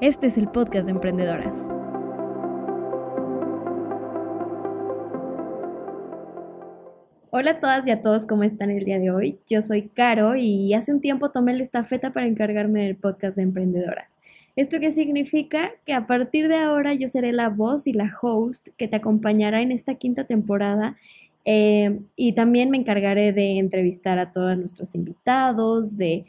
Este es el podcast de emprendedoras. Hola a todas y a todos, ¿cómo están el día de hoy? Yo soy Caro y hace un tiempo tomé la estafeta para encargarme del podcast de emprendedoras. ¿Esto qué significa? Que a partir de ahora yo seré la voz y la host que te acompañará en esta quinta temporada eh, y también me encargaré de entrevistar a todos nuestros invitados, de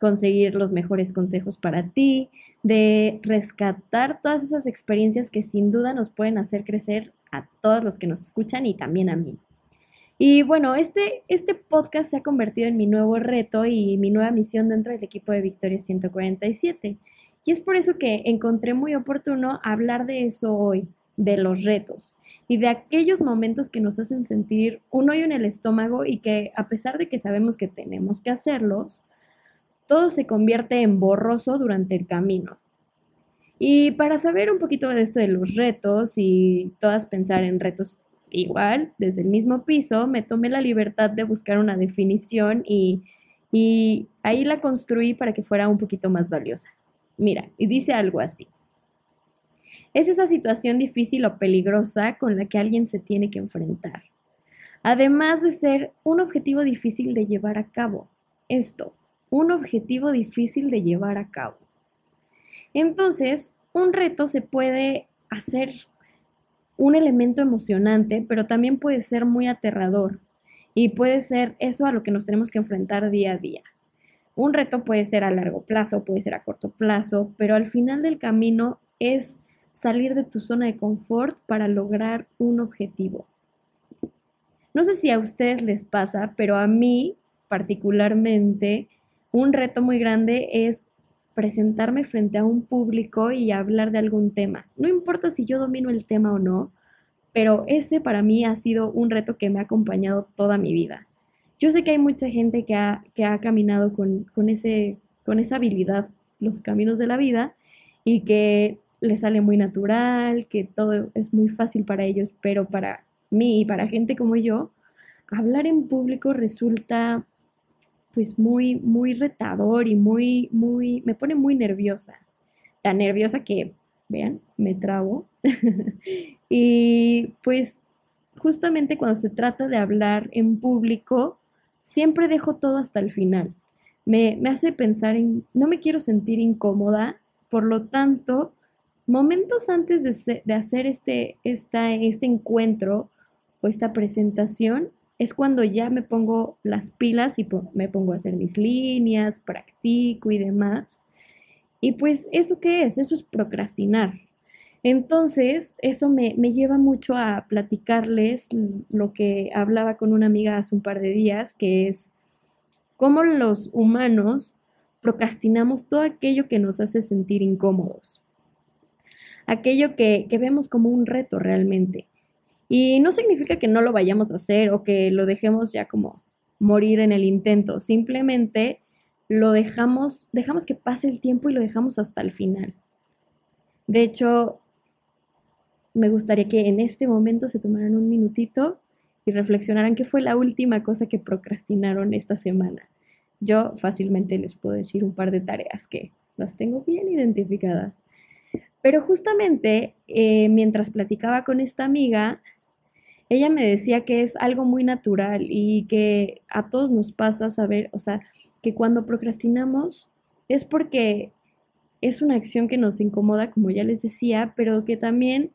conseguir los mejores consejos para ti, de rescatar todas esas experiencias que sin duda nos pueden hacer crecer a todos los que nos escuchan y también a mí. Y bueno, este, este podcast se ha convertido en mi nuevo reto y mi nueva misión dentro del equipo de Victoria 147. Y es por eso que encontré muy oportuno hablar de eso hoy, de los retos y de aquellos momentos que nos hacen sentir un hoyo en el estómago y que a pesar de que sabemos que tenemos que hacerlos, todo se convierte en borroso durante el camino. Y para saber un poquito de esto de los retos y todas pensar en retos igual, desde el mismo piso, me tomé la libertad de buscar una definición y, y ahí la construí para que fuera un poquito más valiosa. Mira, y dice algo así. Es esa situación difícil o peligrosa con la que alguien se tiene que enfrentar. Además de ser un objetivo difícil de llevar a cabo. Esto, un objetivo difícil de llevar a cabo. Entonces, un reto se puede hacer un elemento emocionante, pero también puede ser muy aterrador y puede ser eso a lo que nos tenemos que enfrentar día a día. Un reto puede ser a largo plazo, puede ser a corto plazo, pero al final del camino es salir de tu zona de confort para lograr un objetivo. No sé si a ustedes les pasa, pero a mí particularmente un reto muy grande es presentarme frente a un público y hablar de algún tema. No importa si yo domino el tema o no, pero ese para mí ha sido un reto que me ha acompañado toda mi vida. Yo sé que hay mucha gente que ha, que ha caminado con, con, ese, con esa habilidad los caminos de la vida y que le sale muy natural, que todo es muy fácil para ellos, pero para mí y para gente como yo, hablar en público resulta pues muy, muy retador y muy, muy, me pone muy nerviosa. Tan nerviosa que, vean, me trabo. y pues justamente cuando se trata de hablar en público, siempre dejo todo hasta el final. Me, me hace pensar en, no me quiero sentir incómoda, por lo tanto, momentos antes de, de hacer este, esta, este encuentro o esta presentación, es cuando ya me pongo las pilas y me pongo a hacer mis líneas, practico y demás. Y pues, ¿eso qué es? Eso es procrastinar. Entonces, eso me, me, lleva mucho a platicarles lo que hablaba con una amiga hace un par de días, que es cómo los humanos procrastinamos todo aquello que nos hace sentir incómodos, aquello que, que vemos como un reto realmente. Y no significa que no lo vayamos a hacer o que lo dejemos ya como morir en el intento, simplemente lo dejamos, dejamos que pase el tiempo y lo dejamos hasta el final. De hecho, me gustaría que en este momento se tomaran un minutito y reflexionaran qué fue la última cosa que procrastinaron esta semana. Yo fácilmente les puedo decir un par de tareas que las tengo bien identificadas. Pero justamente eh, mientras platicaba con esta amiga, ella me decía que es algo muy natural y que a todos nos pasa saber, o sea, que cuando procrastinamos es porque es una acción que nos incomoda, como ya les decía, pero que también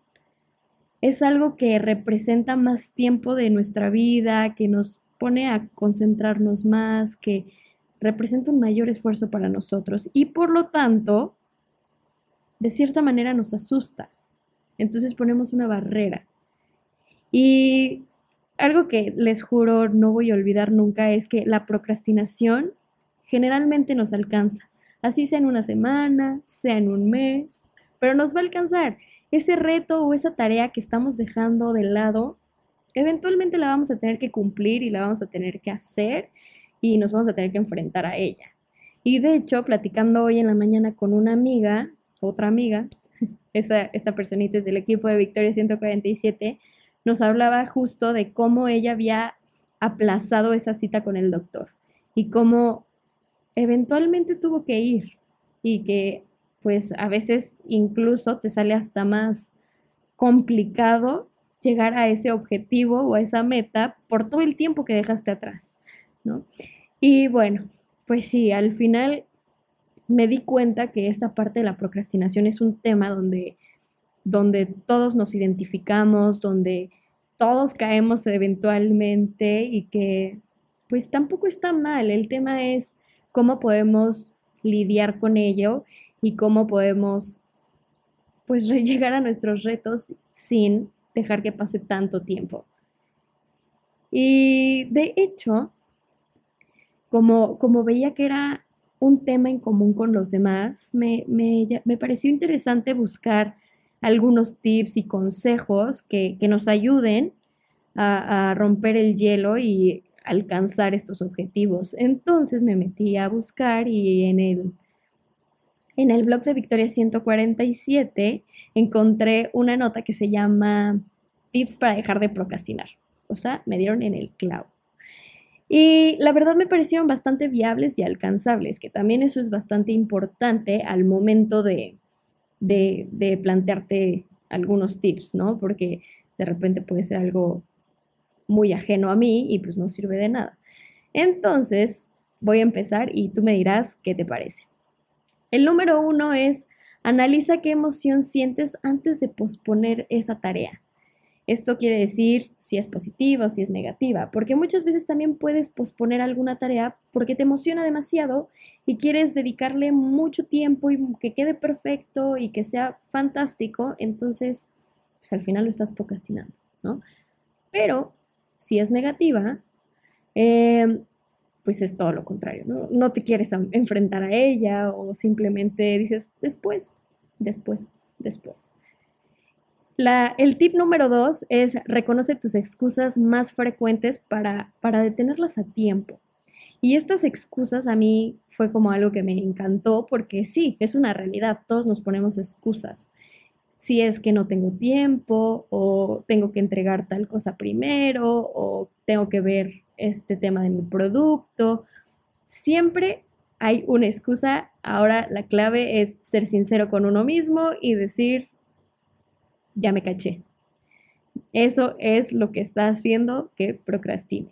es algo que representa más tiempo de nuestra vida, que nos pone a concentrarnos más, que representa un mayor esfuerzo para nosotros y por lo tanto, de cierta manera nos asusta. Entonces ponemos una barrera. Y algo que les juro no voy a olvidar nunca es que la procrastinación generalmente nos alcanza, así sea en una semana, sea en un mes, pero nos va a alcanzar. Ese reto o esa tarea que estamos dejando de lado, eventualmente la vamos a tener que cumplir y la vamos a tener que hacer y nos vamos a tener que enfrentar a ella. Y de hecho, platicando hoy en la mañana con una amiga, otra amiga, esa, esta personita es del equipo de Victoria 147, nos hablaba justo de cómo ella había aplazado esa cita con el doctor y cómo eventualmente tuvo que ir y que pues a veces incluso te sale hasta más complicado llegar a ese objetivo o a esa meta por todo el tiempo que dejaste atrás, ¿no? Y bueno, pues sí, al final me di cuenta que esta parte de la procrastinación es un tema donde, donde todos nos identificamos, donde todos caemos eventualmente y que pues tampoco está mal. El tema es cómo podemos lidiar con ello y cómo podemos pues llegar a nuestros retos sin dejar que pase tanto tiempo. Y de hecho, como, como veía que era un tema en común con los demás, me, pareció interesante buscar algunos tips y consejos que, nos ayuden a, romper el hielo y alcanzar estos objetivos. Entonces me metí a buscar y en el, en el blog de Victoria 147 encontré una nota que se llama Tips para dejar de procrastinar. O sea, me dieron en el clavo. Y la verdad me parecieron bastante viables y alcanzables, que también eso es bastante importante al momento de, de, plantearte algunos tips, ¿no? Porque de repente puede ser algo muy ajeno a mí y pues no sirve de nada. Entonces, voy a empezar y tú me dirás qué te parece. El número uno es, analiza qué emoción sientes antes de posponer esa tarea. Esto quiere decir si es positiva o si es negativa, porque muchas veces también puedes posponer alguna tarea porque te emociona demasiado y quieres dedicarle mucho tiempo y que quede perfecto y que sea fantástico, entonces pues al final lo estás procrastinando, ¿no? Pero si es negativa, em, pues es todo lo contrario. No te quieres enfrentar a ella o simplemente dices después, después, después el tip número dos es reconoce tus excusas más frecuentes para, para detenerlas a tiempo. Y estas excusas a mí fue como algo que me encantó porque sí, es una realidad, todos nos ponemos excusas. Si es que no tengo tiempo o tengo que entregar tal cosa primero o tengo que ver este tema de mi producto, siempre hay una excusa. Ahora la clave es ser sincero con uno mismo y decir, ya me caché. Eso es lo que está haciendo que procrastine.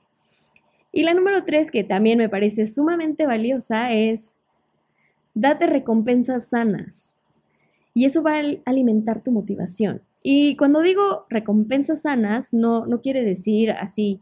Y la número tres, que también me parece sumamente valiosa, es date recompensas sanas. Y eso va a alimentar tu motivación. Y cuando digo recompensas sanas, no, no quiere decir así,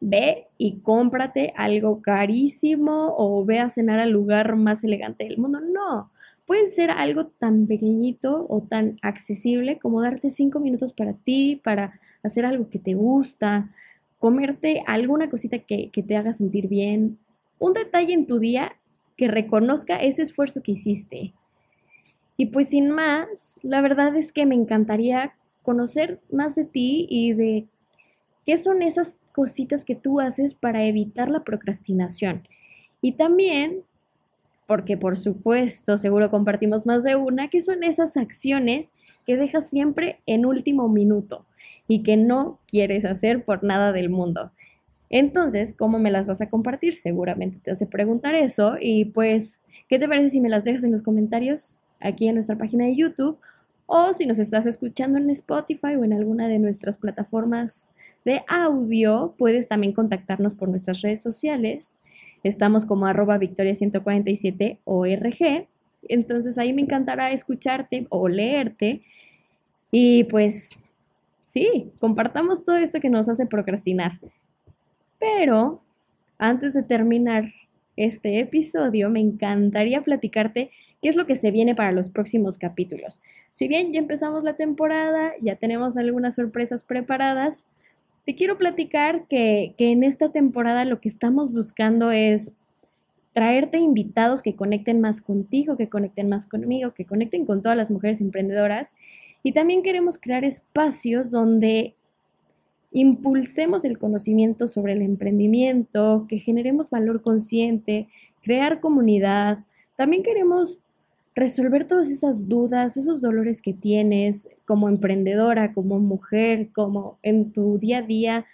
ve y cómprate algo carísimo o ve a cenar al lugar más elegante del mundo. No, Puede ser algo tan pequeñito o tan accesible como darte cinco minutos para ti, para hacer algo que te gusta, comerte alguna cosita que, que te haga sentir bien, un detalle en tu día que reconozca ese esfuerzo que hiciste. Y pues sin más, la verdad es que me encantaría conocer más de ti y de qué son esas cositas que tú haces para evitar la procrastinación. Y también porque por supuesto seguro compartimos más de una, que son esas acciones que dejas siempre en último minuto y que no quieres hacer por nada del mundo. Entonces, ¿cómo me las vas a compartir? Seguramente te hace preguntar eso y pues, ¿qué te parece si me las dejas en los comentarios aquí en nuestra página de YouTube o si nos estás escuchando en Spotify o en alguna de nuestras plataformas de audio, puedes también contactarnos por nuestras redes sociales Estamos como arroba victoria147org. Entonces ahí me encantará escucharte o leerte. Y pues sí, compartamos todo esto que nos hace procrastinar. Pero antes de terminar este episodio, me encantaría platicarte qué es lo que se viene para los próximos capítulos. Si bien ya empezamos la temporada, ya tenemos algunas sorpresas preparadas, te quiero platicar que, en esta temporada lo que estamos buscando es traerte invitados que conecten más contigo, que conecten más conmigo, que conecten con todas las mujeres emprendedoras. Y también queremos crear espacios donde impulsemos el conocimiento sobre el emprendimiento, que generemos valor consciente, crear comunidad. También queremos resolver todas esas dudas, esos dolores que tienes como emprendedora, como mujer, como en tu día a día.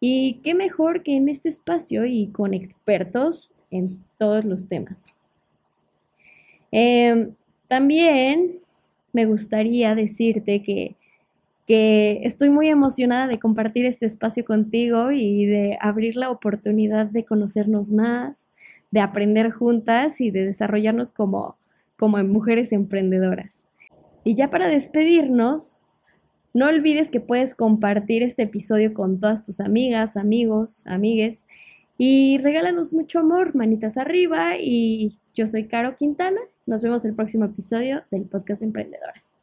Y qué mejor que en este espacio y con expertos en todos los temas. Em, También me gustaría decirte que, que estoy muy emocionada de compartir este espacio contigo y de abrir la oportunidad de conocernos más, de aprender juntas y de desarrollarnos como, como mujeres emprendedoras. Y ya para despedirnos, no olvides que puedes compartir este episodio con todas tus amigas, amigos, amigues y regálanos mucho amor, manitas arriba y yo soy Caro Quintana. Nos vemos el próximo episodio del podcast de Emprendedoras.